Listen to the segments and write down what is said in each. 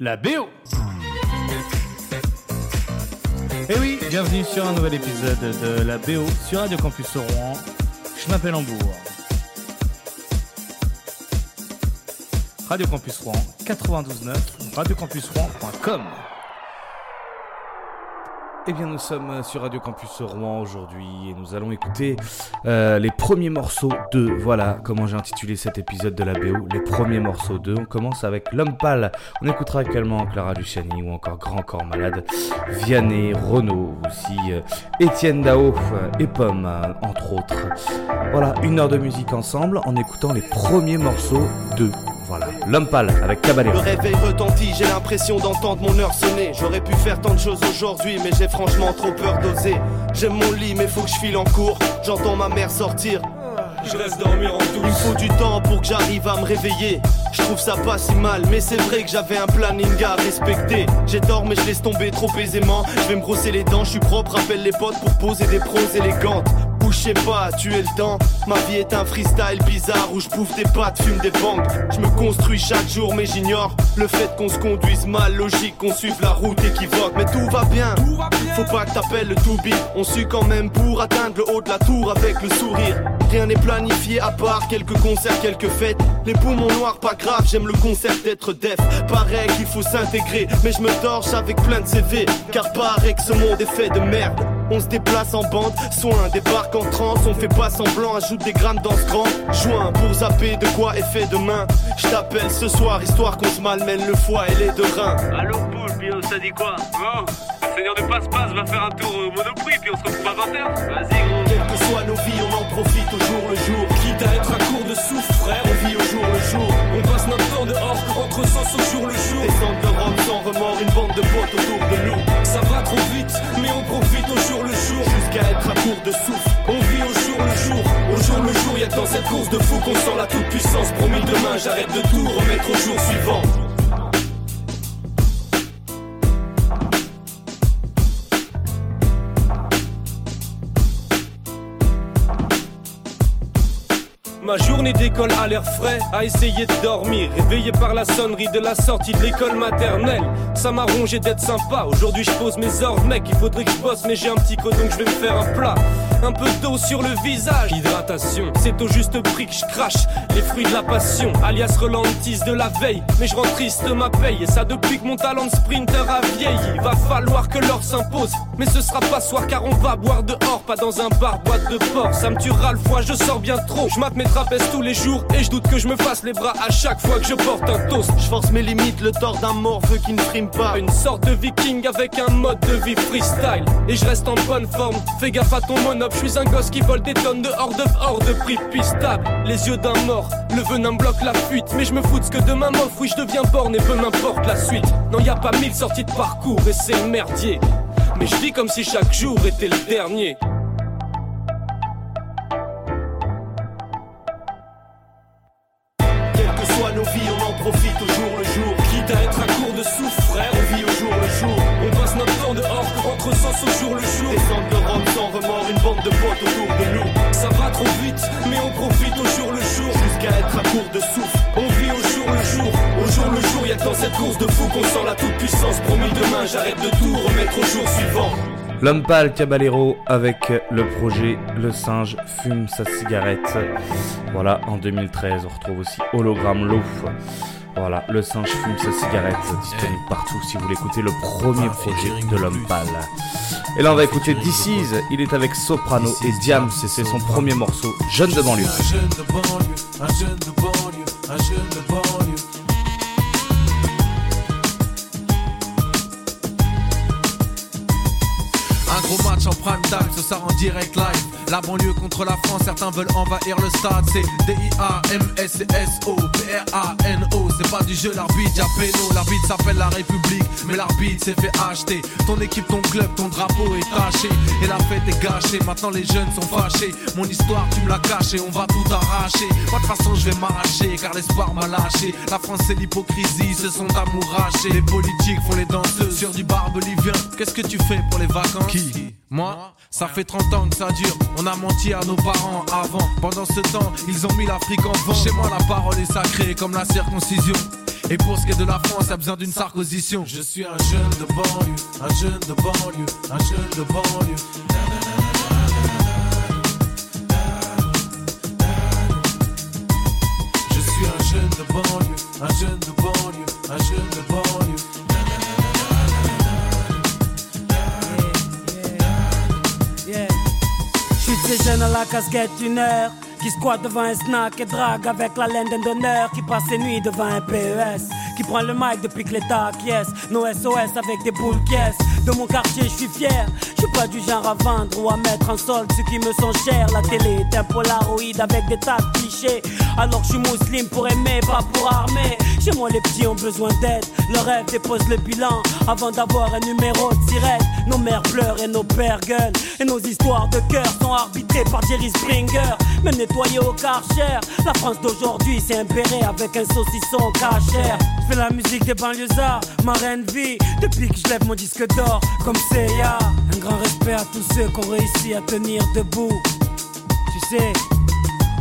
la BO. Et Eh oui, bienvenue sur un nouvel épisode de la BO sur Radio Campus Rouen. Je m'appelle Hambourg. Radio Campus Rouen 92.9, radiocampusrouen.com. Eh bien, nous sommes sur Radio Campus Rouen aujourd'hui et nous allons écouter euh, les premiers morceaux de. Voilà comment j'ai intitulé cet épisode de la BO, les premiers morceaux de. On commence avec L'Homme Pâle. On écoutera également Clara Luciani ou encore Grand Corps Malade, Vianney, Renault aussi, euh, Étienne Dao euh, et Pomme, euh, entre autres. Voilà, une heure de musique ensemble en écoutant les premiers morceaux de. Voilà, L'Homme Pâle avec Caballero. Le réveil retentit, j'ai l'impression d'entendre mon heure sonner. J'aurais pu faire tant de choses aujourd'hui, mais j'ai franchement trop peur d'oser. J'aime mon lit, mais faut que je file en cours. J'entends ma mère sortir. Je reste dormir en Il douce. faut du temps pour que j'arrive à me réveiller. Je trouve ça pas si mal, mais c'est vrai que j'avais un planning à respecter. J'ai tort, mais je laisse tomber trop aisément. Je vais me brosser les dents, je suis propre, appelle les potes pour poser des proses élégantes. Je sais pas, tuer le temps. Ma vie est un freestyle bizarre où je bouffe des pâtes, fume des bangs. Je me construis chaque jour, mais j'ignore le fait qu'on se conduise mal. Logique qu'on suive la route équivoque, mais tout va bien. Tout. Faut pas que t'appelles le to be. On suit quand même pour atteindre le haut de la tour avec le sourire. Rien n'est planifié à part quelques concerts, quelques fêtes. Les poumons noirs, pas grave, j'aime le concept d'être def. Paraît qu'il faut s'intégrer, mais je me torche avec plein de CV. Car paraît que ce monde est fait de merde. On se déplace en bande, soin, débarque en transe, on fait pas semblant, ajoute des grammes dans ce grand joint pour zapper de quoi est fait demain. Je t'appelle ce soir, histoire qu'on se malmène le foie et les deux reins. Allô Poule, Bio, ça dit quoi le seigneur de passe-passe va faire un tour au Monoprix, puis on se retrouve à 20h. Vas-y gros. Quelles que soient nos vies, on en profite au jour le jour. Quitte à être à court de souffle, course de fou qu'on sent la toute puissance. Promis demain, j'arrête de tout remettre au jour suivant. Ma journée d'école a l'air frais, à essayer de dormir, réveillé par la sonnerie de la sortie de l'école maternelle. Ça m'a rongé d'être sympa, aujourd'hui je pose mes ordres, mec, il faudrait que je bosse, mais j'ai un petit code donc je vais me faire un plat. Un peu d'eau sur le visage, hydratation, c'est au juste prix que je crache les fruits de la passion, alias relentis de la veille. Mais je rends triste ma paye, et ça depuis que mon talent de sprinter a vieilli. Va falloir que l'or s'impose, mais ce sera pas soir car on va boire dehors, pas dans un bar, boîte de porc. Ça me tuera le foie, je sors bien trop. Je mate mes trapèzes tous les jours, et je doute que je me fasse les bras à chaque fois que je porte un toast. Je force mes limites, le tort d'un mort veut qu'il ne frime pas. Une sorte de viking avec un mode de vie freestyle Et je reste en bonne forme, fais gaffe à ton Je suis un gosse qui vole des tonnes de hors de hors de prix. Stable Les yeux d'un mort, le venin bloque la fuite. Mais je me fous de ce que demain m'offre Oui je deviens borne et peu m'importe la suite. Non y a pas mille sorties de parcours et c'est merdier. Mais je vis comme si chaque jour était le dernier la toute puissance. Promis demain, j'arrête de tout remettre au jour suivant. L'homme pâle Caballero avec le projet Le singe fume sa cigarette. Voilà, en 2013, on retrouve aussi Hologramme Loaf. Voilà, Le singe fume sa cigarette, disponible partout si vous voulez écouter le premier projet de l'homme pâle. Et là, on va écouter DC's, il est avec Soprano et Diams, et c'est son premier morceau, Jeune de banlieue. Un jeune de banlieue, un jeune de banlieue, un jeune de banlieue. Match en prime time, ce sort en direct live. La banlieue contre la France, certains veulent envahir le stade. C'est D-I-A-M-S-S-O, P-R-A-N-O. C'est pas du jeu, l'arbitre, y'a péno. L'arbitre s'appelle la République, mais l'arbitre s'est fait acheter. Ton équipe, ton club, ton drapeau est taché. Et la fête est gâchée, maintenant les jeunes sont fâchés. Mon histoire, tu me l'as cachée, on va tout arracher. Moi, de toute façon, je vais m'arracher, car l'espoir m'a lâché. La France, c'est l'hypocrisie, ce sont amourachés. Les politiques font les danseuses sur du barbelivien. Qu'est-ce que tu fais pour les vacances? Qui? Moi? Ça fait 30 ans que ça dure. On a menti à nos parents avant. Pendant ce temps, ils ont mis l'Afrique en vent. Chez moi, la parole est sacrée comme la circoncision. Et pour ce qui est de la France, a besoin d'une sarcosition. Je suis un jeune de banlieue, un jeune de banlieue, un jeune de banlieue. Je suis un jeune de banlieue, un jeune de banlieue, un jeune de banlieue. Je suis de ces jeunes à la casquette d'une heure qui squatte devant un snack et drague avec la laine d'un donneur qui passe ses nuits devant un PES qui prend le mic depuis que l'État acquiesce. Nos SOS avec des boules caisses. De mon quartier je suis fier. Je suis pas du genre à vendre ou à mettre en solde ceux qui me sont chers. La télé est un polaroid avec des tas de clichés. Alors je suis musulman pour aimer pas pour armer. Chez moi les petits ont besoin d'aide. Le rêve dépose le bilan avant d'avoir un numéro de sirène. Nos mères pleurent et nos pères gueulent. Et nos histoires de cœur sont arbitrées par Jerry Springer. Même nettoyé au la France d'aujourd'hui c'est un béret avec un saucisson cachère. Je fais la musique des banlieusards ma reine vie depuis que je lève mon disque d'or comme Seiya un grand respect à tous ceux qui ont réussi à tenir debout. Tu sais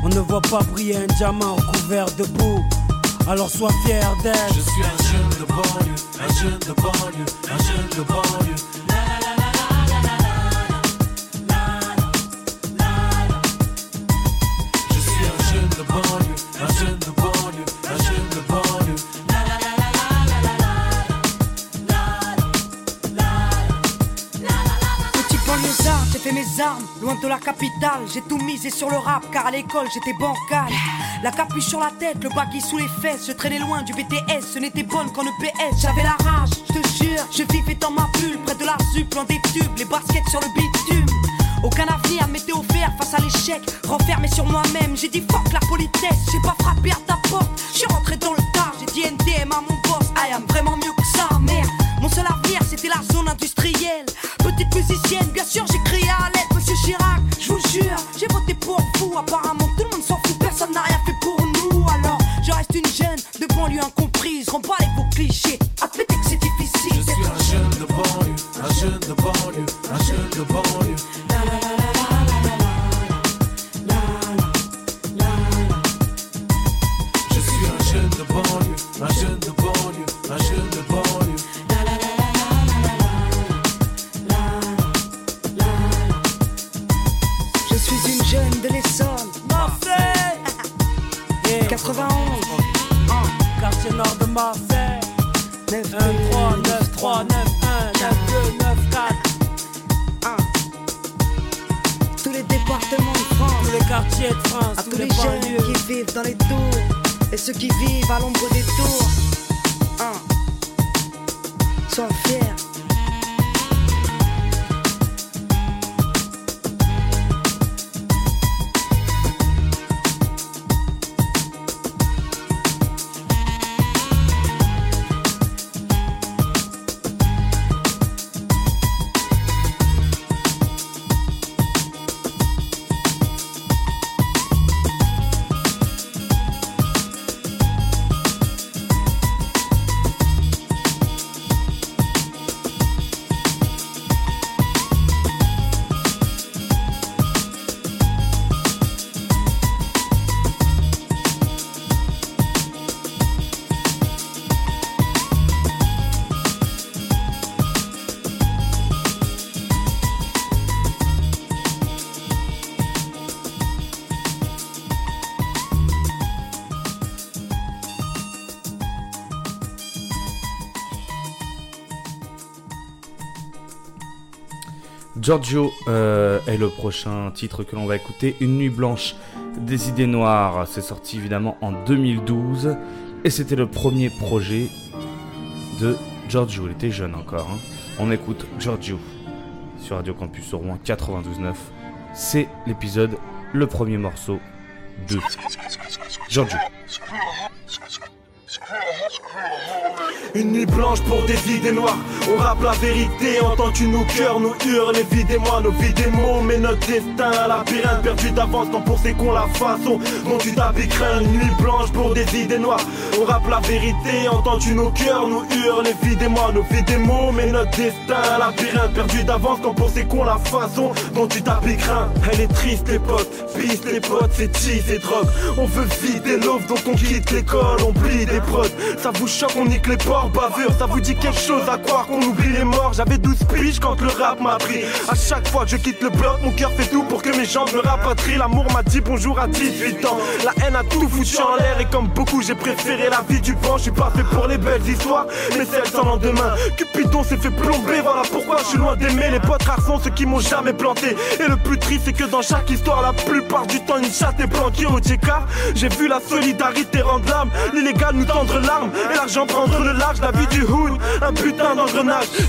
on ne voit pas briller un diamant recouvert de boue. Alors sois fier d'elle Je suis un jeune de banlieue, un jeune de banlieue, un jeune de banlieue. Loin de la capitale. J'ai tout misé sur le rap, car à l'école j'étais bancal. La capuche sur la tête, le baggy sous les fesses. Je traînais loin du BTS, ce n'était bonne qu'en EPS. J'avais la rage, je te jure. Je vivais dans ma bulle, près de la zup, loin des tubes, les baskets sur le bitume. Aucun avenir m'était offert face à l'échec. Renfermé sur moi-même, j'ai dit fuck la politesse. J'ai pas frappé à ta porte, je suis rentré dans le tas. J'ai dit NDM à mon boss, I am vraiment mieux que ça, merde. Mon seul avenir c'était la zone industrielle. Petite musicienne, bien sûr j'ai banlieue incomprise. Remballez vos clichés, admettez que c'est difficile. Je suis un jeune de banlieue, un jeune de banlieue, un jeune de banlieue. Je suis un jeune de banlieue, un jeune de banlieue, un jeune de banlieue. Je suis une jeune de l'Essonne. Yeah. 91, quartier nord de Marseille 9, 1 3 9 3 9 1 9 2 9 4 tous les départements de France. tous les quartiers de France À tous tous les les jeunes qui vivent dans les tours et ceux qui vivent à l'ombre des tours. Hein. Sois fiers. Giorgio euh, est le prochain titre que l'on va écouter. Une nuit blanche des idées noires. C'est sorti évidemment en 2012. Et c'était le premier projet de Giorgio. Il était jeune encore. hein. On écoute Giorgio sur Radio Campus au Rouen 92.9. C'est l'épisode, le premier morceau de Giorgio. Une nuit blanche pour des idées noires. On rappe la vérité, entends-tu nos cœurs, nos hurles, évidemment, nos vies des mots, mais notre destin à labyrinthe perdu d'avance, tant pour ces cons la façon dont tu t'habilles Une nuit blanche pour des idées noires. On rappe la vérité, entends-tu nos cœurs, nos hurles, évidemment, nos vies des mots, mais notre destin à labyrinthe perdu d'avance, tant pour ces cons la façon dont tu t'habilles Elle est triste, les potes, piste les potes, c'est cheese et drogue. On veut vider l'offre, donc on quitte l'école, on plie des prods. Ça vous choque, on nique les ports, bavure, ça vous dit quelque chose à croire qu'on oublie les morts. J'avais 12 piges quand le rap m'a pris. À chaque fois que je quitte le bloc, mon cœur fait tout pour que mes jambes me rapatrient. L'amour m'a dit bonjour à 18 ans. La haine a tout foutu en l'air et comme beaucoup, j'ai préféré la vie du vent. Je suis pas fait pour les belles histoires, mais celles sans lendemain. Cupidon s'est fait plomber, voilà pourquoi je suis loin d'aimer. Les potes rares ceux qui m'ont jamais planté. Et le plus triste, c'est que dans chaque histoire, la plupart du temps, une chatte est planquée au TK. J'ai vu la solidarité rendre l'âme, l'illégal nous tendre l'arme et l'argent prendre le large. La vie du hood, un putain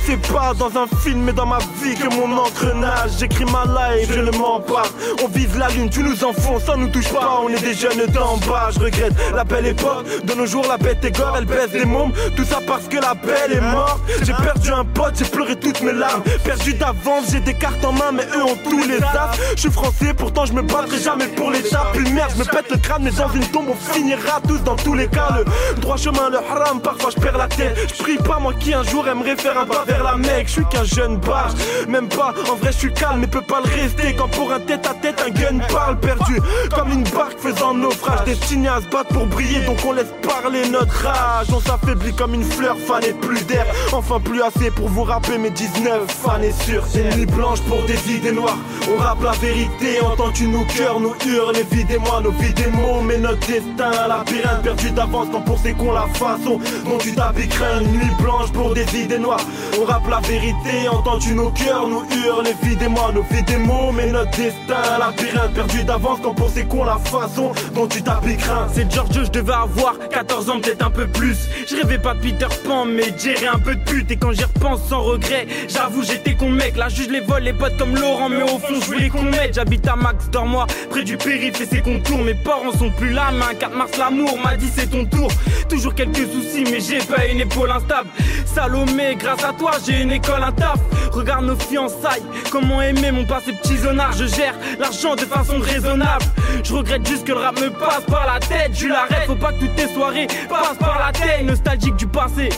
C'est pas dans un film, mais dans ma vie que mon engrenage. J'écris ma life, je ne mens pas. On vise la lune, tu nous enfonces, ça nous touche pas. On est des jeunes d'en bas, je regrette la belle époque. De nos jours, la bête est gore, elle baisse les mômes. Tout ça parce que la belle est morte. J'ai perdu un pote, j'ai pleuré toutes mes larmes. Perdu d'avance, j'ai des cartes en main, mais eux ont tous les as. Je suis français, pourtant je me battrai jamais pour tapes. Une merde, je me pète le crâne, mais dans une tombe, on finira tous dans tous les cas. Le droit chemin, le haram, parfois je perds la tête. Je prie pas moi qui un jour aimerait faire un pas vers la mec. Je suis qu'un jeune barge, même pas. En vrai, je suis calme, mais peux pas le rester. Quand pour un tête à tête, un gun parle perdu. Comme une barque faisant naufrage, destiné à se battre pour briller. Donc on laisse parler notre rage. On s'affaiblit comme une fleur fanée, plus d'air. Enfin, plus assez pour vous rapper mes 19 fanés sur C'est une nuit blanche pour des idées noires. On rappe la vérité, entends-tu nos cœurs, nos hurles, évidemment, nos vies des mots. Mais notre destin la labyrinthe perdu d'avance. Tant pour ces cons, la façon dont tu t'habilles Une nuit blanche pour des idées noires. On rappe la vérité, entends-tu nos cœurs, nos hurles, évidemment, nos vies des mots. Mais notre destin la labyrinthe perdu d'avance. Tant pour ces la façon dont tu t'habilles C'est George, je devais avoir 14 ans, peut-être un peu plus. Je rêvais pas Peter Pan, mais gérer un peu de pute. Et quand j'y repense sans regret, j'avoue, j'étais con mec. Là, juge les vols, les potes comme Laurent, mais au fond, je voulais qu'on mette. J'habite à Max, moi, près du périph' et ses contours. Mes parents sont plus là, mais un 4 mars, l'amour m'a dit c'est ton tour. Toujours quelques soucis, mais j'ai pas une épaule instable. Salomé, grâce à toi, j'ai une école, un taf. Regarde nos fiançailles, comment aimer mon passé petit zonard. Je gère l'argent de façon raisonnable. Je regrette juste que le rap me passe par la tête. Je l'arrête, faut pas que toutes tes soirées passent par la tête. Nostalgique du passé,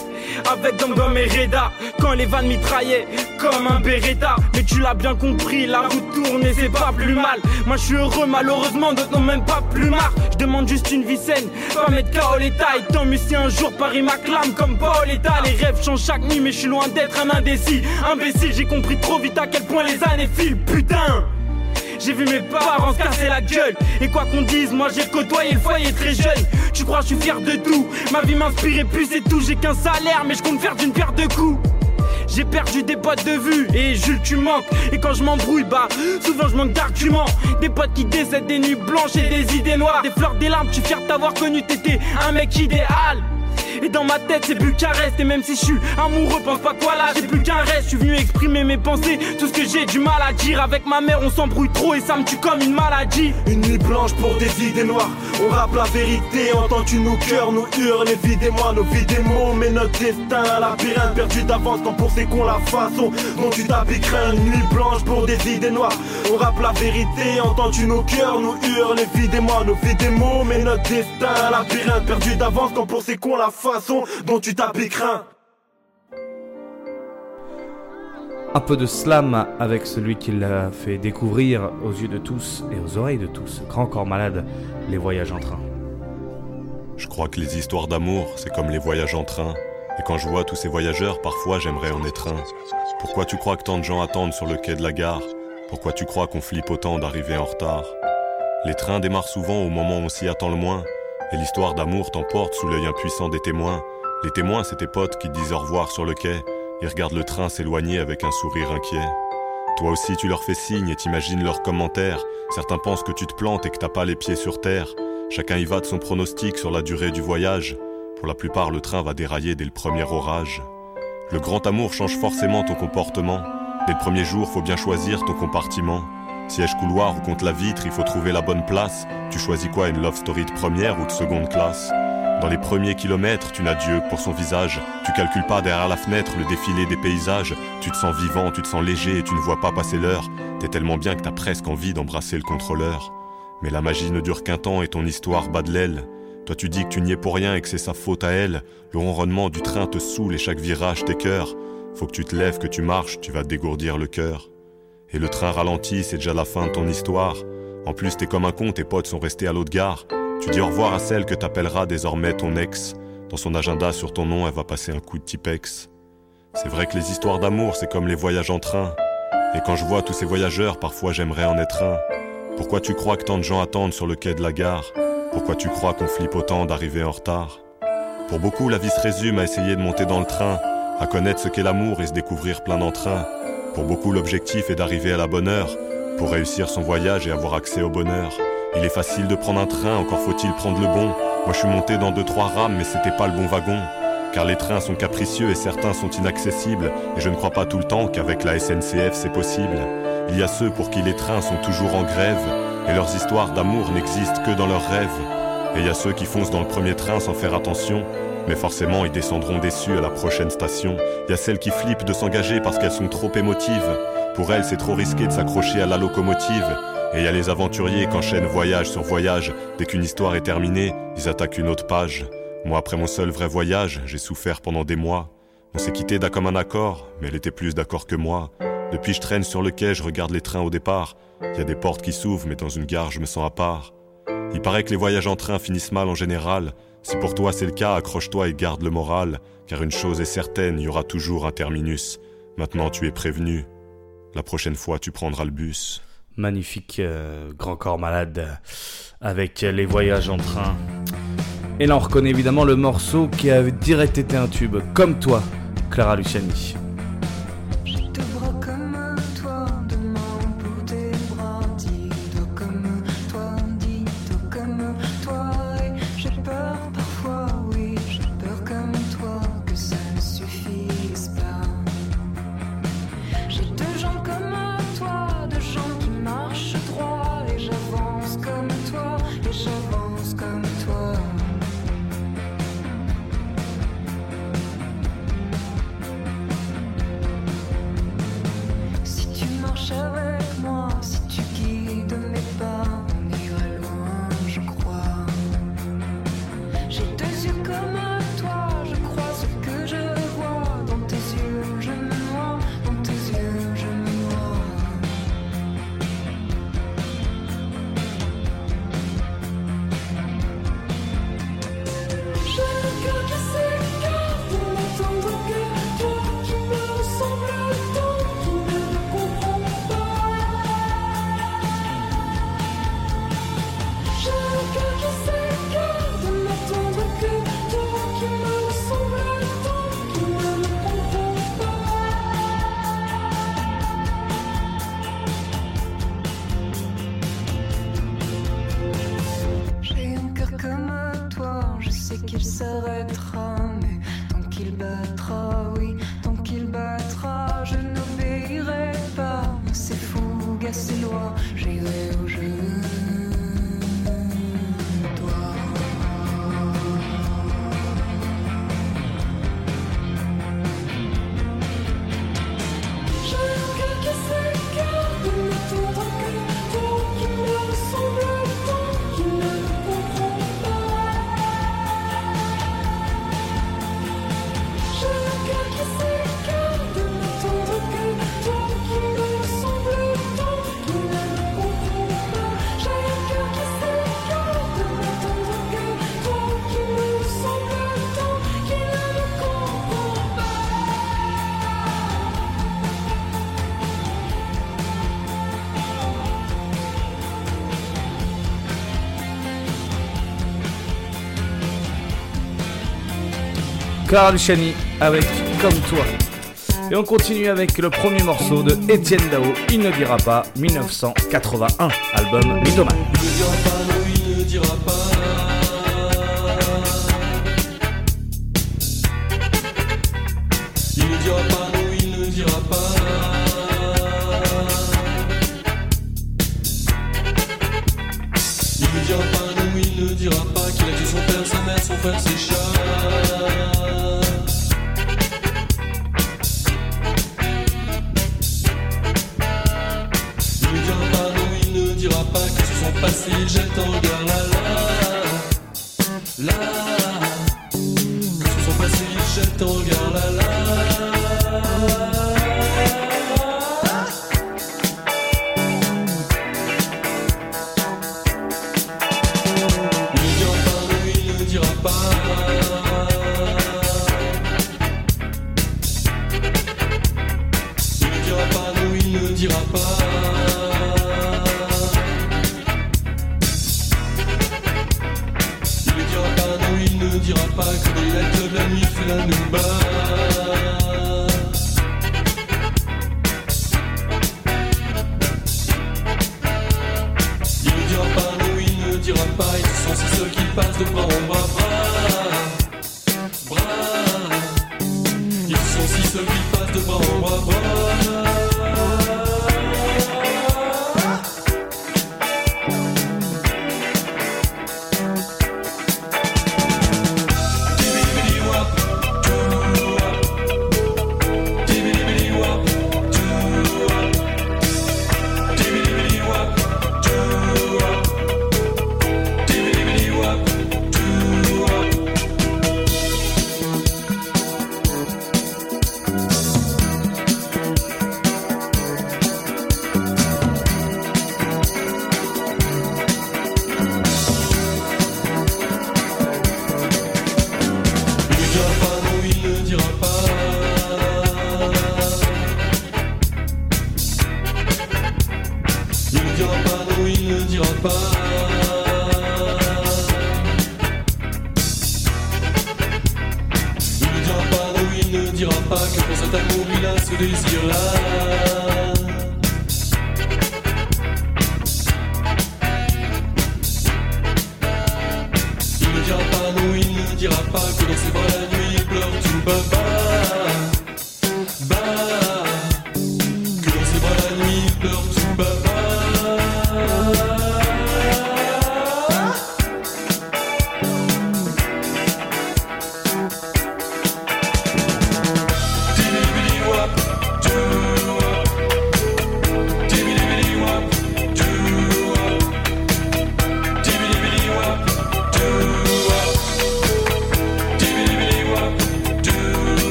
avec Gangom et Reda. Quand les vannes mitraillaient comme un Beretta. Mais tu l'as bien compris, la route tourne et c'est pas plus mal. Moi je suis heureux, malheureusement, d'autres n'ont même pas plus marre. Je demande juste une vie saine, pas mettre KO l'état. Et tant mieux si un jour Paris m'acclame comme Paoletta. Les rêves changent chaque nuit, mais je suis loin d'être un indécis. Imbécile, j'ai compris trop vite à quel point les années filent, putain. J'ai vu mes parents se casser la gueule. Et quoi qu'on dise, moi j'ai côtoyé le foyer très jeune. Tu crois, je suis fier de tout? Ma vie m'inspirait plus et tout. J'ai qu'un salaire, mais je compte faire d'une paire de coups. J'ai perdu des potes de vue et Jules tu manques Et quand je m'embrouille bah souvent je manque d'arguments Des potes qui décèdent des nuits blanches et des idées noires Des fleurs, des larmes, tu fier t'avoir connu T'étais un mec idéal et dans ma tête c'est Bucarest Et même si je suis amoureux pense pas quoi là J'ai plus qu'un reste. Je suis venu exprimer mes pensées Tout ce que j'ai du mal à dire. Avec ma mère on s'embrouille trop Et ça me tue comme une maladie. Une nuit blanche pour des idées noires. On rappe la vérité Entends-tu nos cœurs, nos hurles Évidemment nos vies des mots. Mais notre destin la labyrinthe perdu d'avance Tant pour ces cons la façon dont tu t'habilles Une nuit blanche pour des idées noires. On rappe la vérité Entends-tu nos cœurs, nos hurles Évidemment nos vies des mots. Mais notre destin la labyrinthe perdu d'avance Tant pour ces cons la façon dont tu t'appliqueras. Un peu de slam avec celui qui l'a fait découvrir aux yeux de tous et aux oreilles de tous. Grand corps malade, les voyages en train. Je crois que les histoires d'amour, c'est comme les voyages en train. Et quand je vois tous ces voyageurs, parfois j'aimerais en être un. Pourquoi tu crois que tant de gens attendent sur le quai de la gare? Pourquoi tu crois qu'on flippe autant d'arriver en retard? Les trains démarrent souvent au moment où on s'y attend le moins. Et l'histoire d'amour t'emporte sous l'œil impuissant des témoins. Les témoins, c'est tes potes qui disent au revoir sur le quai. Ils regardent le train s'éloigner avec un sourire inquiet. Toi aussi, tu leur fais signe et t'imagines leurs commentaires. Certains pensent que tu te plantes et que t'as pas les pieds sur terre. Chacun y va de son pronostic sur la durée du voyage. Pour la plupart, le train va dérailler dès le premier orage. Le grand amour change forcément ton comportement. Dès le premier jour, faut bien choisir ton compartiment. Siège couloir ou contre la vitre, il faut trouver la bonne place. Tu choisis quoi, une love story de première ou de seconde classe? Dans les premiers kilomètres, tu n'as Dieu pour son visage. Tu calcules pas derrière la fenêtre le défilé des paysages. Tu te sens vivant, tu te sens léger et tu ne vois pas passer l'heure. T'es tellement bien que t'as presque envie d'embrasser le contrôleur. Mais la magie ne dure qu'un temps et ton histoire bat de l'aile. Toi tu dis que tu n'y es pour rien et que c'est sa faute à elle. Le ronronnement du train te saoule et chaque virage t'écœure. Faut que tu te lèves, que tu marches, tu vas dégourdir le cœur. Et le train ralentit, c'est déjà la fin de ton histoire. En plus t'es comme un con, tes potes sont restés à l'autre gare. Tu dis au revoir à celle que t'appelleras désormais ton ex. Dans son agenda sur ton nom, elle va passer un coup de Tipex. C'est vrai que les histoires d'amour, c'est comme les voyages en train. Et quand je vois tous ces voyageurs, parfois j'aimerais en être un. Pourquoi tu crois que tant de gens attendent sur le quai de la gare? Pourquoi tu crois qu'on flippe autant d'arriver en retard? Pour beaucoup, la vie se résume à essayer de monter dans le train, à connaître ce qu'est l'amour et se découvrir plein d'entrain. Pour beaucoup, l'objectif est d'arriver à la bonne heure, pour réussir son voyage et avoir accès au bonheur. Il est facile de prendre un train, encore faut-il prendre le bon. Moi je suis monté dans deux trois rames, mais c'était pas le bon wagon. Car les trains sont capricieux et certains sont inaccessibles, et je ne crois pas tout le temps qu'avec la SNCF c'est possible. Il y a ceux pour qui les trains sont toujours en grève, et leurs histoires d'amour n'existent que dans leurs rêves. Et il y a ceux qui foncent dans le premier train sans faire attention, mais forcément ils descendront déçus à la prochaine station. Il y a celles qui flippent de s'engager parce qu'elles sont trop émotives. Pour elles c'est trop risqué de s'accrocher à la locomotive. Et il y a les aventuriers qui enchaînent voyage sur voyage. Dès qu'une histoire est terminée, ils attaquent une autre page. Moi, après mon seul vrai voyage, j'ai souffert pendant des mois. On s'est quitté d'un comme un accord, mais elle était plus d'accord que moi. Depuis, je traîne sur le quai, je regarde les trains au départ. Il y a des portes qui s'ouvrent, mais dans une gare, je me sens à part. Il paraît que les voyages en train finissent mal en général. Si pour toi c'est le cas, accroche-toi et garde le moral, car une chose est certaine, il y aura toujours un terminus. Maintenant, tu es prévenu. La prochaine fois, tu prendras le bus. Magnifique euh, Grand Corps Malade avec les voyages en train. Et là, on reconnaît évidemment le morceau qui a direct été un tube, comme toi, Clara Luciani. Clara Luciani avec Comme toi. Et on continue avec le premier morceau de Étienne Dao, Il ne dira pas 1981, album Mythoman. Il ne dira pas, non, il ne dira pas. Il ne dira pas nous il ne dira pas. Il ne dira pas, nous il ne dira pas qu'il a tué son père, sa mère, son frère, ses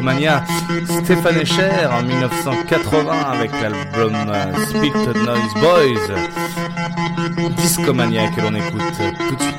Micromania. Stéphane Echer en 1980 avec l'album euh, Speak the Noise Boys. Discomania que l'on écoute tout de suite.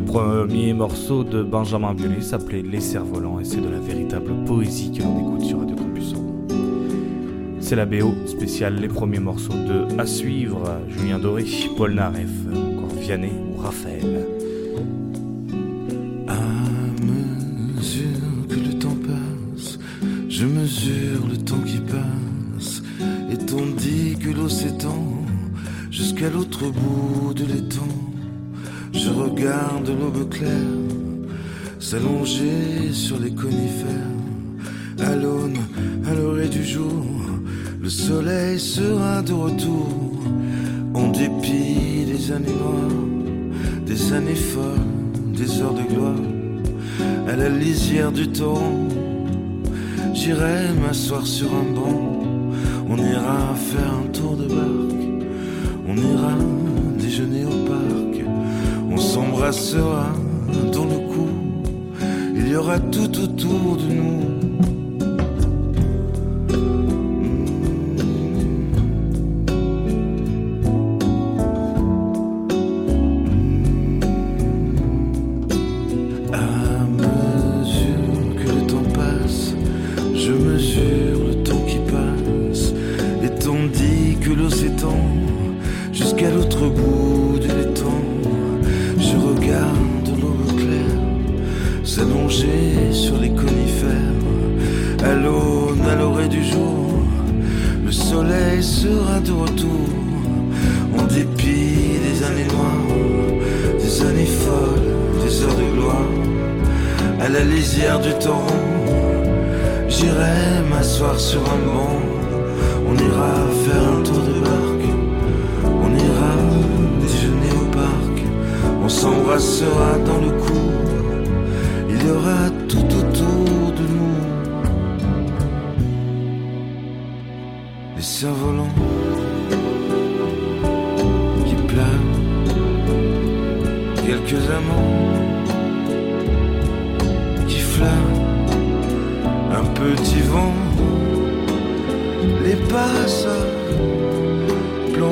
Le premier morceau de Benjamin Biolay s'appelait Les Cerfs-Volants et c'est de la véritable poésie que l'on écoute sur Radio Campus C'est la BO spéciale, les premiers morceaux de À suivre, Julien Doré, Paul Naref, encore Vianney ou Raphaël. Regarde l'aube claire s'allonger sur les conifères. À l'aune, à l'orée du jour, le soleil sera de retour. En dépit des années noires, des années folles, des heures de gloire, à la lisière du torrent, j'irai m'asseoir sur un banc. On ira faire un tour de barque, on ira déjeuner au on s'embrassera dans le cou, il y aura tout autour de nous.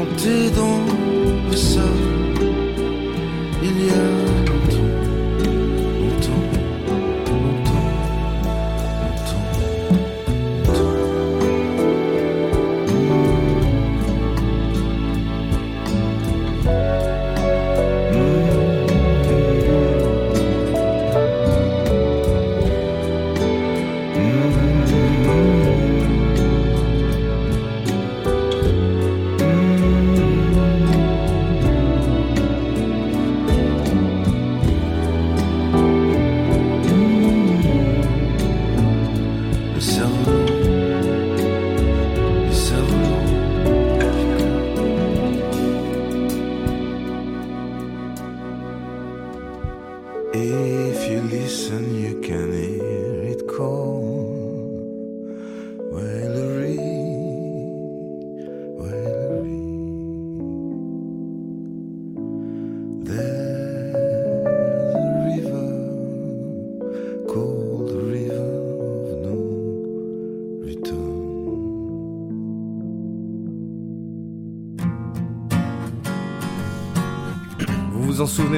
Plantés dans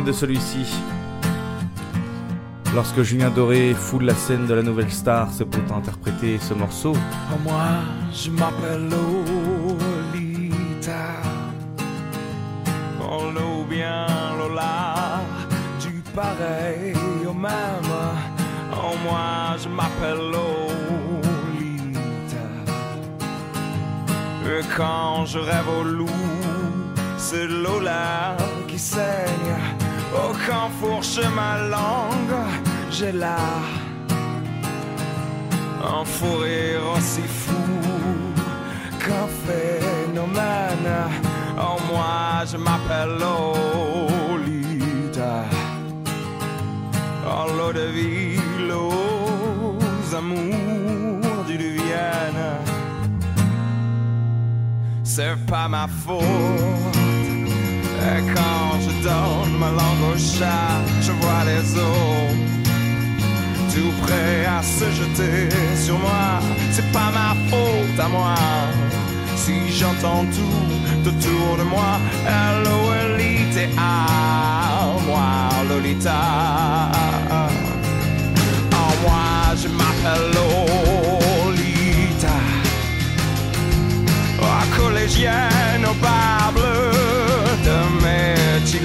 souvenez de celui-ci Lorsque Julien Doré foule la scène de la nouvelle star, c'est pour interpréter ce morceau. Moi, je m'appelle Lolita. On loue bien Lola, du pareil au même. Oh, moi, je m'appelle Lolita. Et quand je rêve au loup, c'est Lola qui saigne. Oh, quand fourche ma langue, j'ai là un fou aussi fou qu'un phénomène. Oh, moi, je m'appelle Lolita. Oh, l'eau de vie, aux amours du Vienne. C'est pas ma faute. Quand donne ma langue au chat, je vois les eaux tout prêt à se jeter sur moi. C'est pas ma faute à moi si j'entends tout autour de moi. L-O-L-I-T-A, moi, Lolita. En moi, je m'appelle Lolita. Oh, collégienne au bar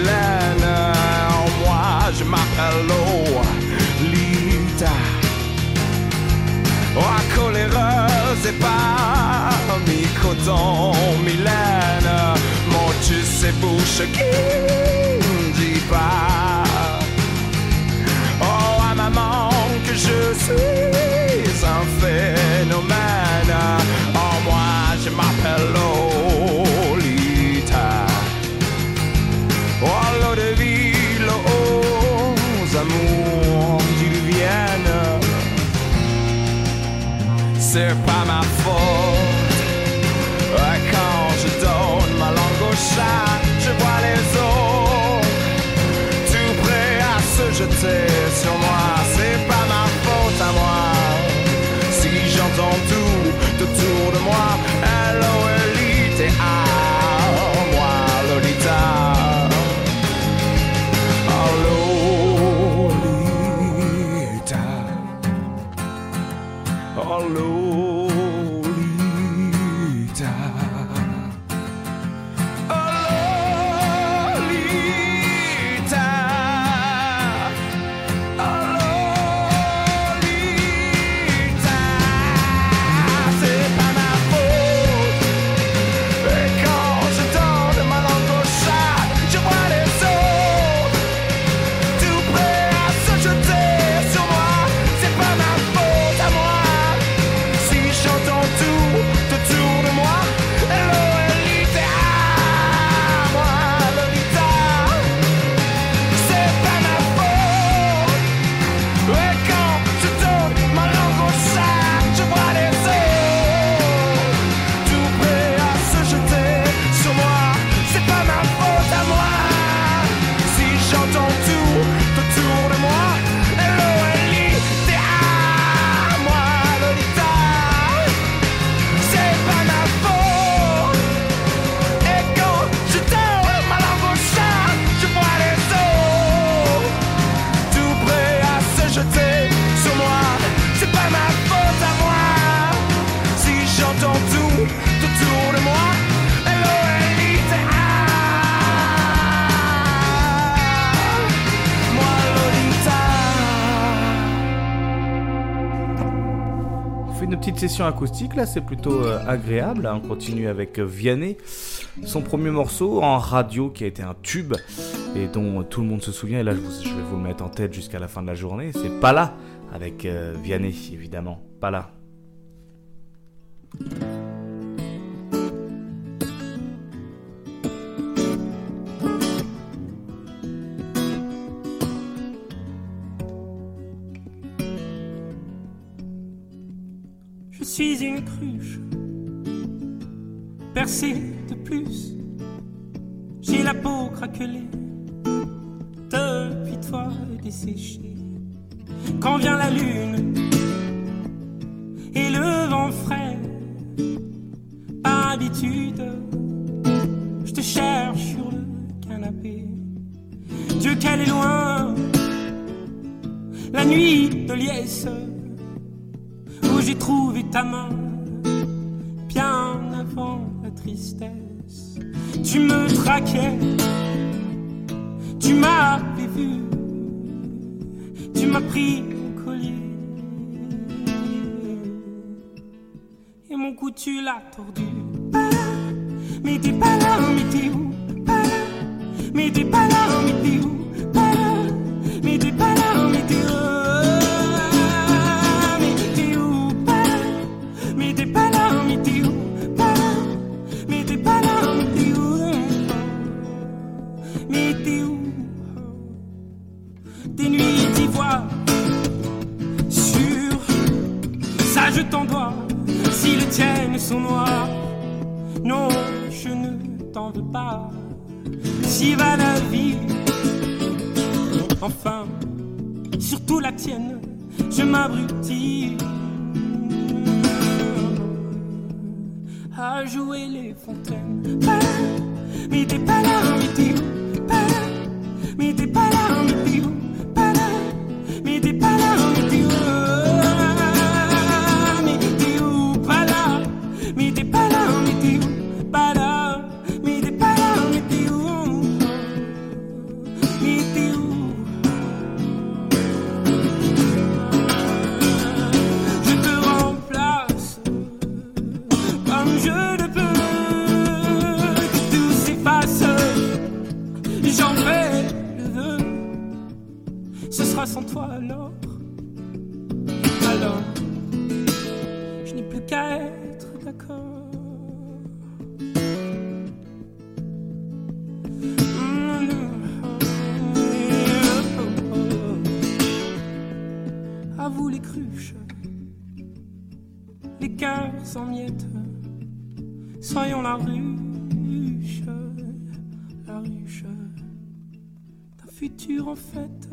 En moi, je m'appelle Lolita. Oh, coléreuse et pas mi-coton. Mon tu sais bouche qui ne dit pas. Oh, à maman, que je suis un phénomène. En moi, je m'appelle. C'est pas ma faute. Quand je donne ma langue au chat, je vois les autres tout prêts à se jeter sur moi. Acoustique là, c'est plutôt euh, agréable. hein. On continue avec euh, Vianney, son premier morceau en radio qui a été un tube et dont tout le monde se souvient. Et là, je, vous- vais vous le mettre en tête jusqu'à la fin de la journée. C'est pas là avec euh, Vianney, évidemment. Pas suis une cruche, percée de plus. J'ai la peau craquelée, depuis toi desséchée. Quand vient la lune et le vent frais, par habitude, je te cherche sur le canapé. Dieu qu'elle est loin, la nuit de liesse ta main bien avant la tristesse. Tu me traquais, tu m'avais vu, tu m'as pris au collier. Et mon cou tu l'as tordu. Mais t'es pas là, mais t'es où? Mais t'es pas là, mais t'es où? Futur en fait.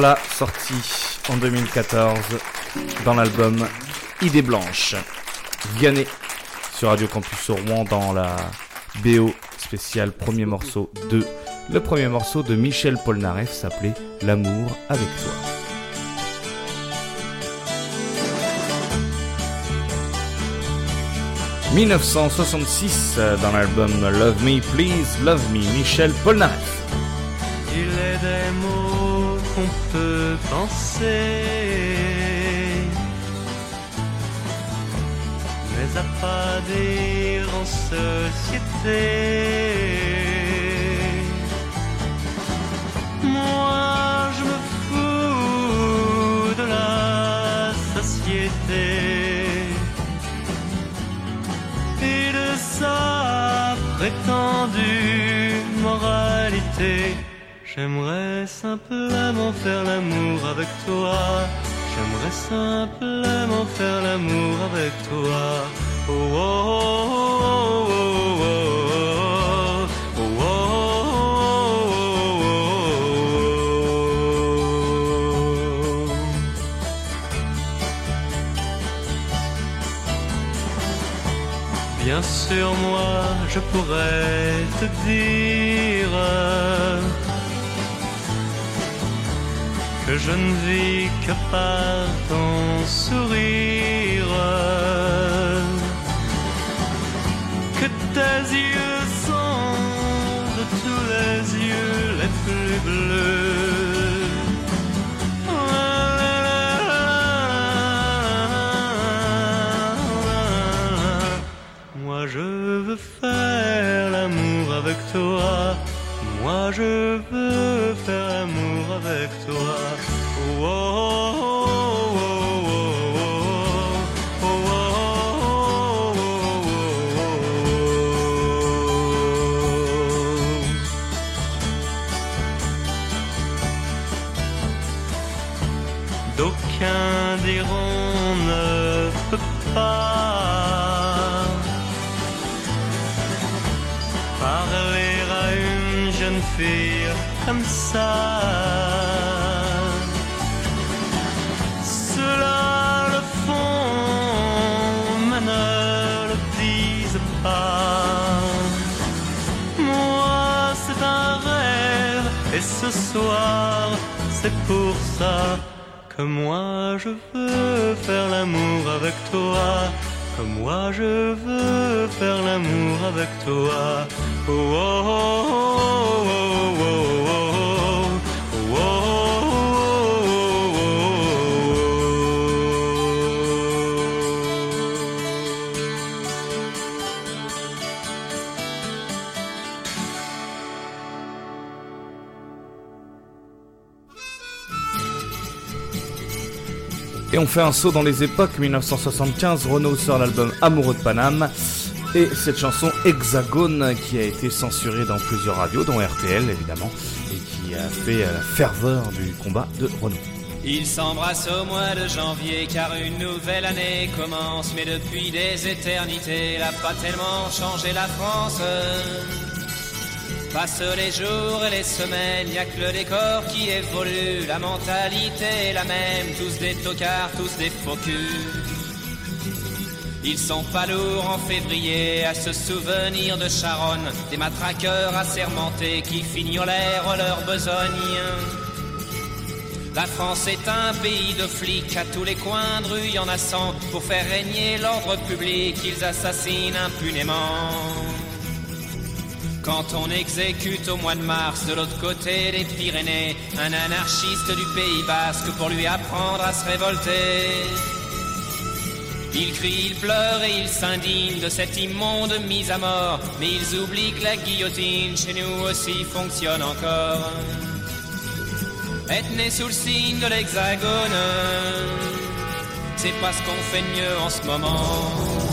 Là, sorti en 2014 dans l'album Idée Blanche. Vianney sur Radio Campus Rouen dans la BO spéciale premier morceau de le premier morceau de Michel Polnareff s'appelait L'amour avec toi. « 1966 euh, dans l'album Love Me Please Love Me Michel Polnareff. Il est des mots qu'on peut penser, mais à pas dire en société. Moi, je me fous de la société et de sa prétendue moralité. J'aimerais simplement faire l'amour avec toi. J'aimerais simplement faire l'amour avec toi. Oh, oh, oh, Bien sûr, moi, je pourrais te dire je ne vis que par ton sourire, que tes yeux sont de tous les yeux les plus bleus. Moi je veux faire l'amour avec toi. Moi je veux faire l'amour avec toi. Et on fait un saut dans les époques 1975, Renault sort l'album Amoureux de Paname et cette chanson Hexagone qui a été censurée dans plusieurs radios, dont RTL évidemment, et qui a fait la ferveur du combat de Renault. Ils s'embrassent au mois de janvier car une nouvelle année commence. Mais depuis des éternités, elle a pas tellement changé la France. Passent les jours et les semaines, y a que le décor qui évolue. La mentalité est la même, tous des tocards, tous des faux culs. Ils sont pas lourds en février à se souvenir de Charonne, des matraqueurs assermentés qui fignolèrent leur besogne. La France est un pays de flics, à tous les coins de rue y en a cent. Pour faire régner l'ordre public, ils assassinent impunément. Quand on exécute au mois de mars de l'autre côté des Pyrénées un anarchiste du Pays Basque pour lui apprendre à se révolter. Il crie, il pleure et il s'indigne de cette immonde mise à mort, mais ils oublient que la guillotine chez nous aussi fonctionne encore. Être né sous le signe de l'hexagone, c'est pas ce qu'on fait de mieux en ce moment.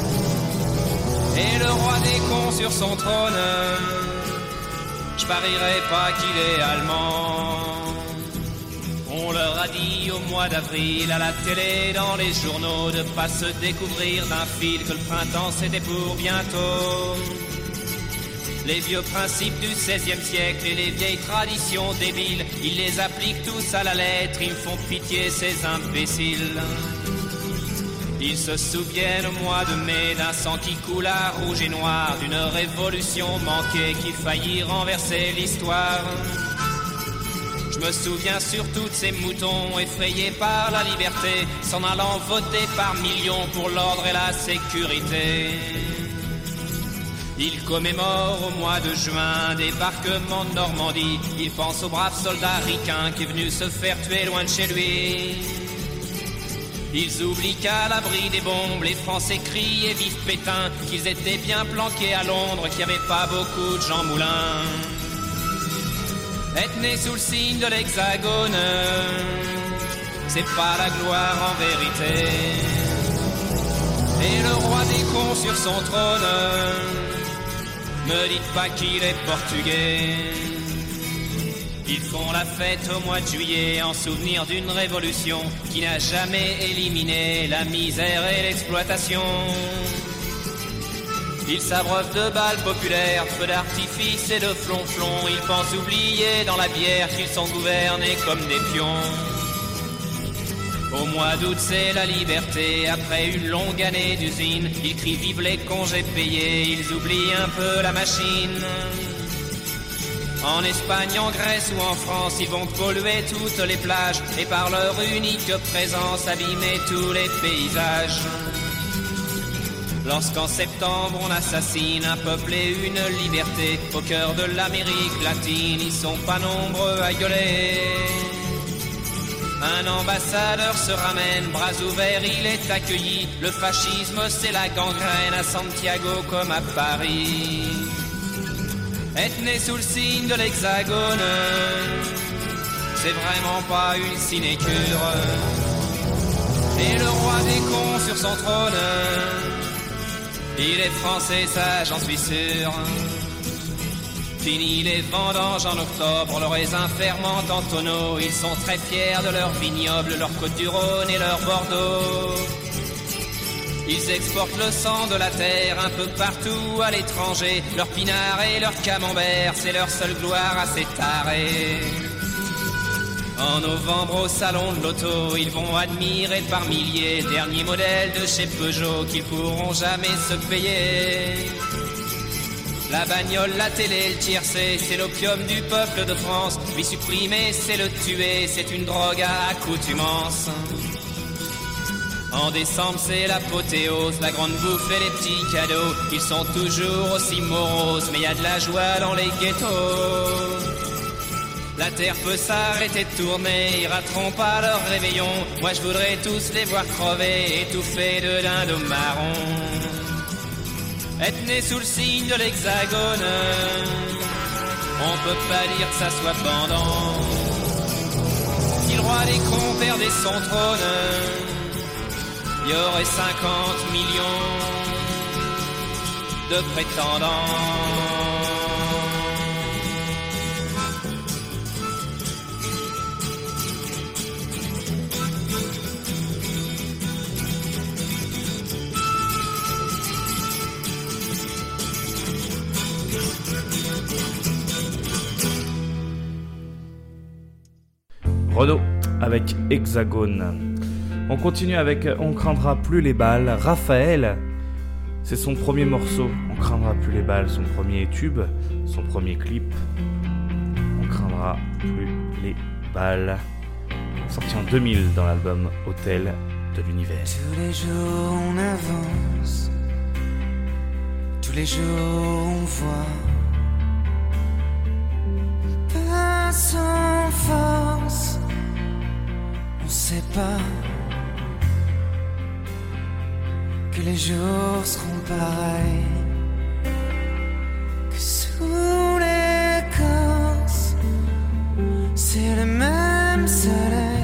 Et le roi des cons sur son trône, je parierais pas qu'il est allemand. On leur a dit au mois d'avril à la télé, dans les journaux, de pas se découvrir d'un fil que le printemps c'était pour bientôt. Les vieux principes du XVIe siècle et les vieilles traditions débiles, ils les appliquent tous à la lettre, ils me font pitié ces imbéciles. Ils se souviennent au mois de mai d'un sang qui coula rouge et noir, d'une révolution manquée qui faillit renverser l'histoire. Je me souviens surtout de ces moutons effrayés par la liberté, s'en allant voter par millions pour l'ordre et la sécurité. Il commémore au mois de juin débarquement de Normandie. Il pense au brave soldat ricain qui est venu se faire tuer loin de chez lui. Ils oublient qu'à l'abri des bombes, les Français crient et vivent Pétain, qu'ils étaient bien planqués à Londres, qu'il n'y avait pas beaucoup de Jean Moulin. Être né sous le signe de l'hexagone, c'est pas la gloire en vérité. Et le roi des cons sur son trône, me dites pas qu'il est portugais. Ils font la fête au mois de juillet en souvenir d'une révolution qui n'a jamais éliminé la misère et l'exploitation. Ils s'abreuvent de balles populaires, feux d'artifice et de flonflons. Ils pensent oublier dans la bière qu'ils sont gouvernés comme des pions. Au mois d'août, c'est la liberté. Après une longue année d'usine, ils crient vive les congés payés. Ils oublient un peu la machine. En Espagne, en Grèce ou en France, ils vont polluer toutes les plages et par leur unique présence abîmer tous les paysages. Lorsqu'en septembre on assassine un peuple et une liberté au cœur de l'Amérique latine, ils sont pas nombreux à gueuler. Un ambassadeur se ramène, bras ouverts, il est accueilli. Le fascisme, c'est la gangrène à Santiago comme à Paris. Être né sous le signe de l'hexagone, c'est vraiment pas une sinécure. Et le roi des cons sur son trône, il est français, ça j'en suis sûr. Fini les vendanges en octobre, le raisin fermente en tonneaux. Ils sont très fiers de leur vignoble, leur côte du Rhône et leur Bordeaux. Ils exportent le sang de la terre un peu partout à l'étranger. Leur pinard et leur camembert, c'est leur seule gloire à s'étarer. En novembre au salon de l'auto, ils vont admirer par milliers dernier modèle de chez Peugeot qu'ils pourront jamais se payer. La bagnole, la télé, le tiercé, c'est l'opium du peuple de France. Lui supprimer, c'est le tuer, c'est une drogue à accoutumance. En décembre, c'est l'apothéose, la grande bouffe et les petits cadeaux. Ils sont toujours aussi moroses, mais y a de la joie dans les ghettos. La terre peut s'arrêter de tourner, ils rateront pas leur réveillon. Moi je voudrais tous les voir crever, étouffés de dindon marron. Être né sous le signe de l'hexagone, on peut pas dire que ça soit pendant. Si le roi des cons perdait son trône, y aurait 50 millions de prétendants. Renault avec Hexagone. On continue avec On craindra plus les balles. Raphaël, c'est son premier morceau. On craindra plus les balles, son premier tube, son premier clip. On craindra plus les balles. Sorti en 2000 dans l'album Hôtel de l'univers. Tous les jours on avance, tous les jours on voit. Pas sans force, on sait pas que les jours seront pareils. Que sous l'écorce, c'est le même soleil.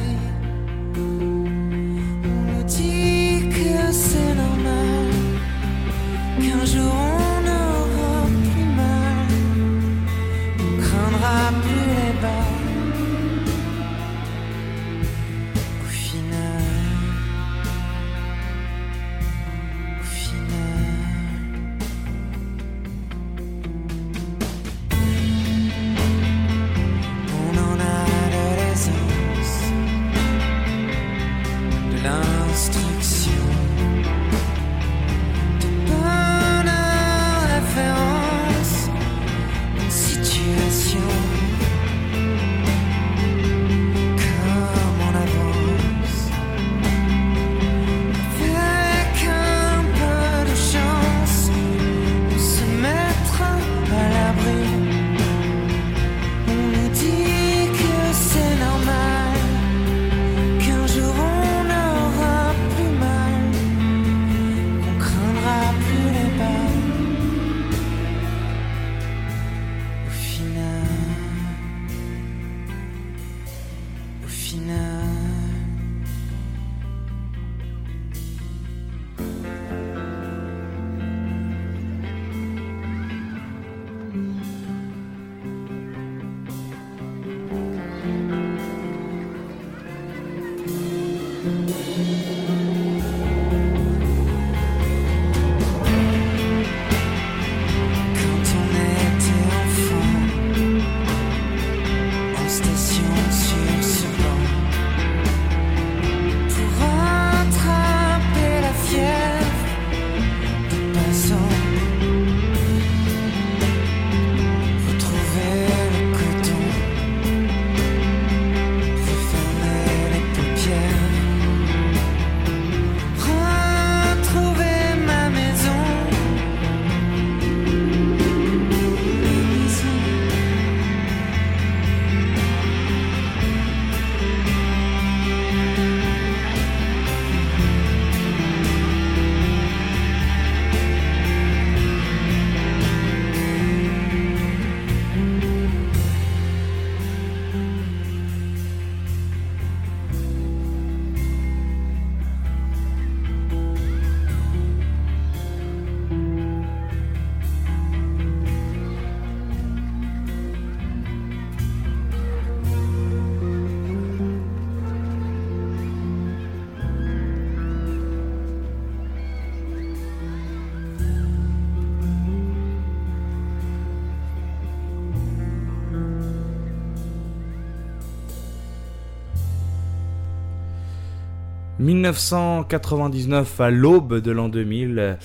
1999 à l'aube de l'an 2000,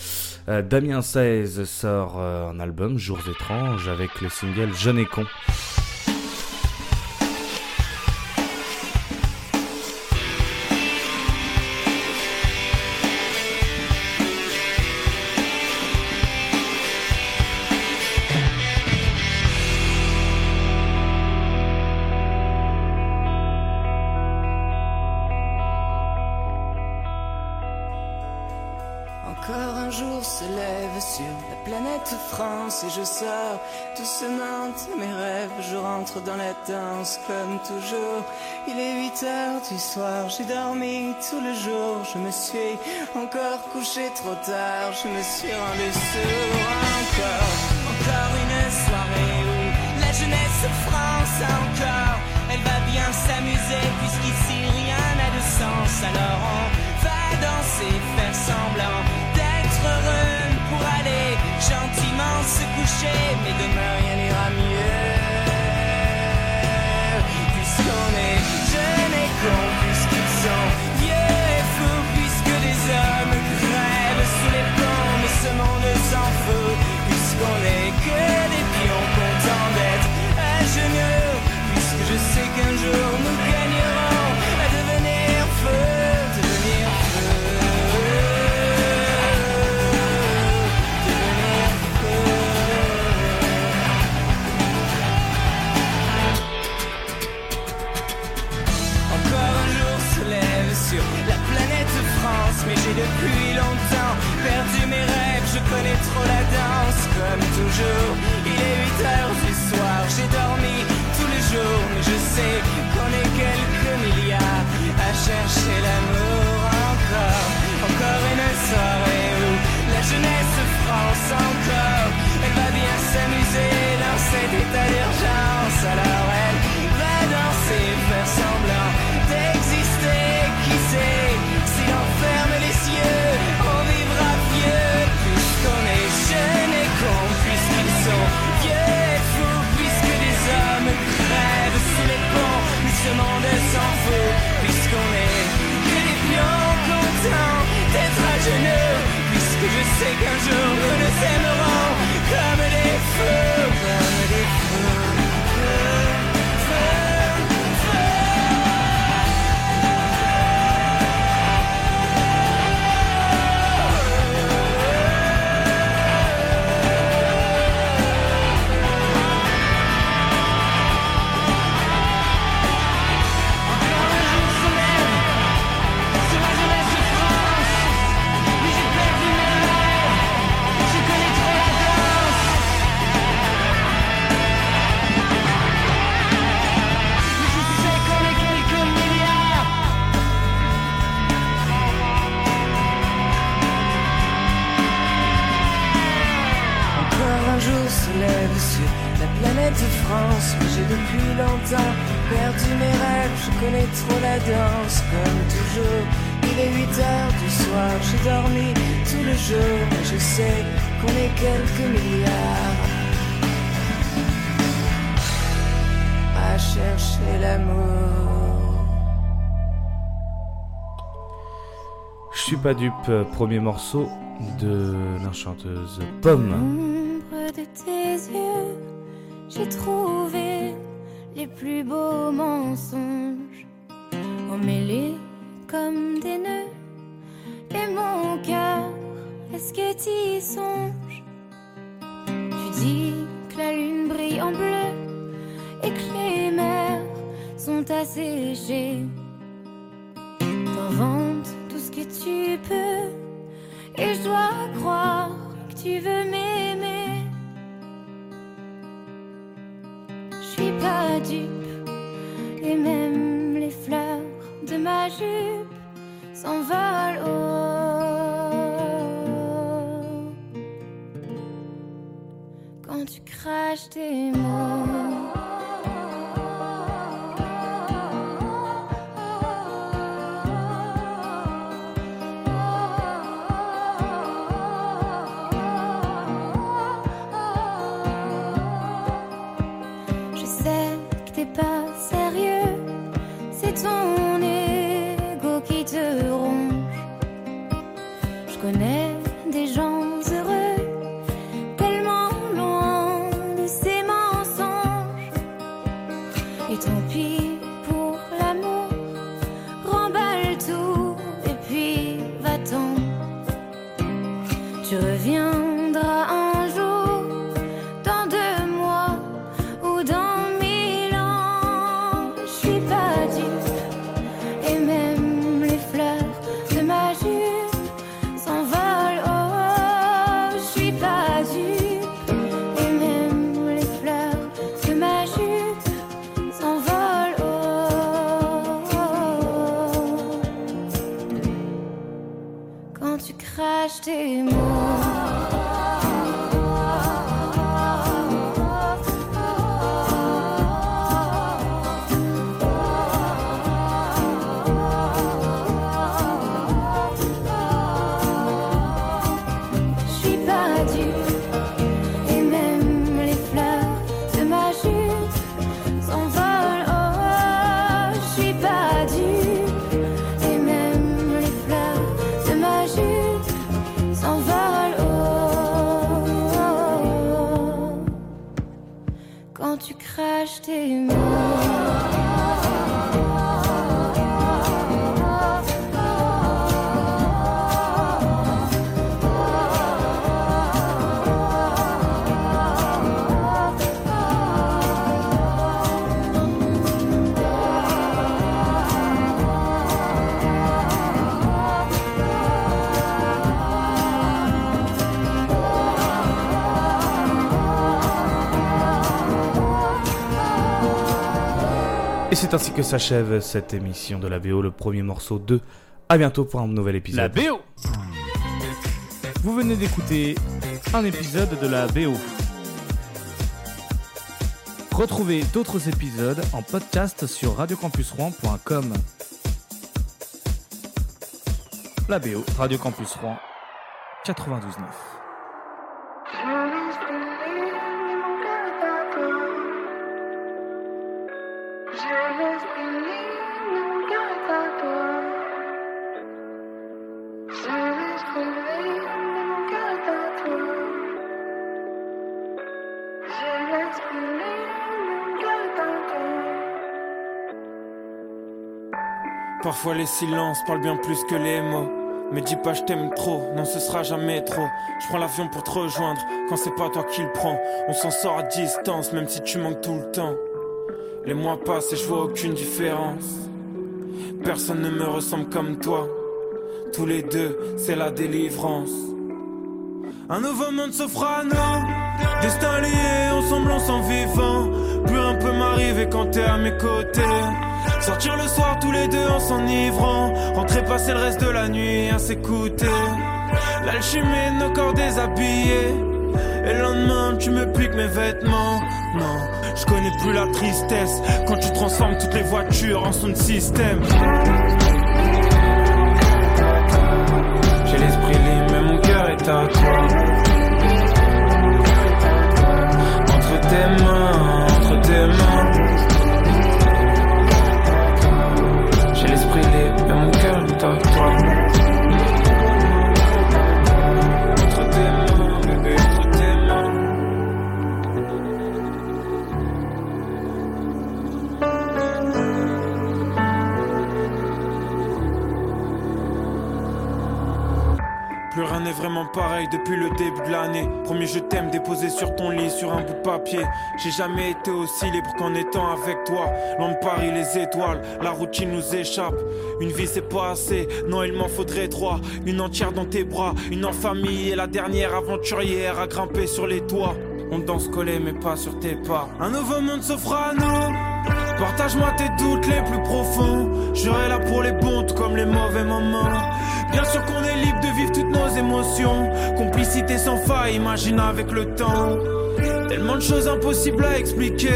euh, Damien 16 sort euh, un album Jours étranges avec le single Jeune et con. j'ai dormi tout le jour, je me suis encore couché trop tard, je me suis rendu sourd encore, encore une soirée où la jeunesse France encore, elle va bien s'amuser puisqu'ici rien n'a de sens, alors on va danser, faire semblant d'être heureux pour aller gentiment se coucher, mais demain rien n'est take her to lunacy pas dupe, euh, premier morceau de l'enchanteuse Pomme. L'ombre de tes yeux, j'ai trouvé les plus beaux mensonges, emmêlés comme des nœuds. Et mon cœur, est-ce que t'y songes? Tu dis que la lune brille en bleu et que les mers sont asséchées tu peux. Et je dois croire que tu veux m'aimer. Je suis pas dupe. Et même les fleurs de ma jupe s'envolent. Quand tu craches tes mots. C'est pas sérieux, c'est ton c'est ainsi que s'achève cette émission de la BO, le premier morceau de. À bientôt pour un nouvel épisode. La BO Vous venez d'écouter un épisode de la BO. Retrouvez d'autres épisodes en podcast sur radiocampusrouen.com. La BO, Radio Campus Rouen 92.9. Parfois les silences parlent bien plus que les mots. Mais dis pas je t'aime trop, non ce sera jamais trop. Je prends l'avion pour te rejoindre quand c'est pas toi qui le prends. On s'en sort à distance même si tu manques tout le temps. Les mois passent et je vois aucune différence. Personne ne me ressemble comme toi. Tous les deux, c'est la délivrance. Un nouveau monde s'offre à nous. Destin lié, ensemble on s'en vivant. Plus un peut m'arriver quand t'es à mes côtés. Sortir le soir tous les deux en s'enivrant. Rentrer passer le reste de la nuit à s'écouter. L'alchimie nos corps déshabillés. Et le lendemain, tu me piques mes vêtements. Non, je connais plus la tristesse. Quand tu transformes toutes les voitures en son système. J'ai l'esprit libre, mais mon cœur est à toi. Entre tes mains, entre tes mains. Premier je t'aime déposé sur ton lit sur un bout de papier. J'ai jamais été aussi libre qu'en étant avec toi. Loin de les étoiles, la routine nous échappe. Une vie c'est pas assez, non il m'en faudrait trois. Une entière dans tes bras, une en famille et la dernière aventurière à grimper sur les toits. On danse collé mais pas sur tes pas. Un nouveau monde s'offre à nous. Partage-moi tes doutes les plus profonds. Je serai là pour les bons comme les mauvais moments. Bien sûr qu'on est libre de vivre Complicité sans faille, imagine avec le temps. Tellement de choses impossibles à expliquer.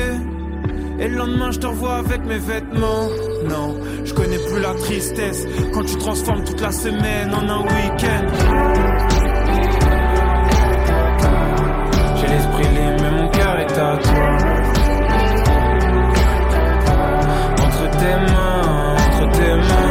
Et le lendemain, je t'envoie avec mes vêtements. Non, je connais plus la tristesse quand tu transformes toute la semaine en un week-end. J'ai l'esprit libre, mais mon cœur est à toi. Entre tes mains, entre tes mains.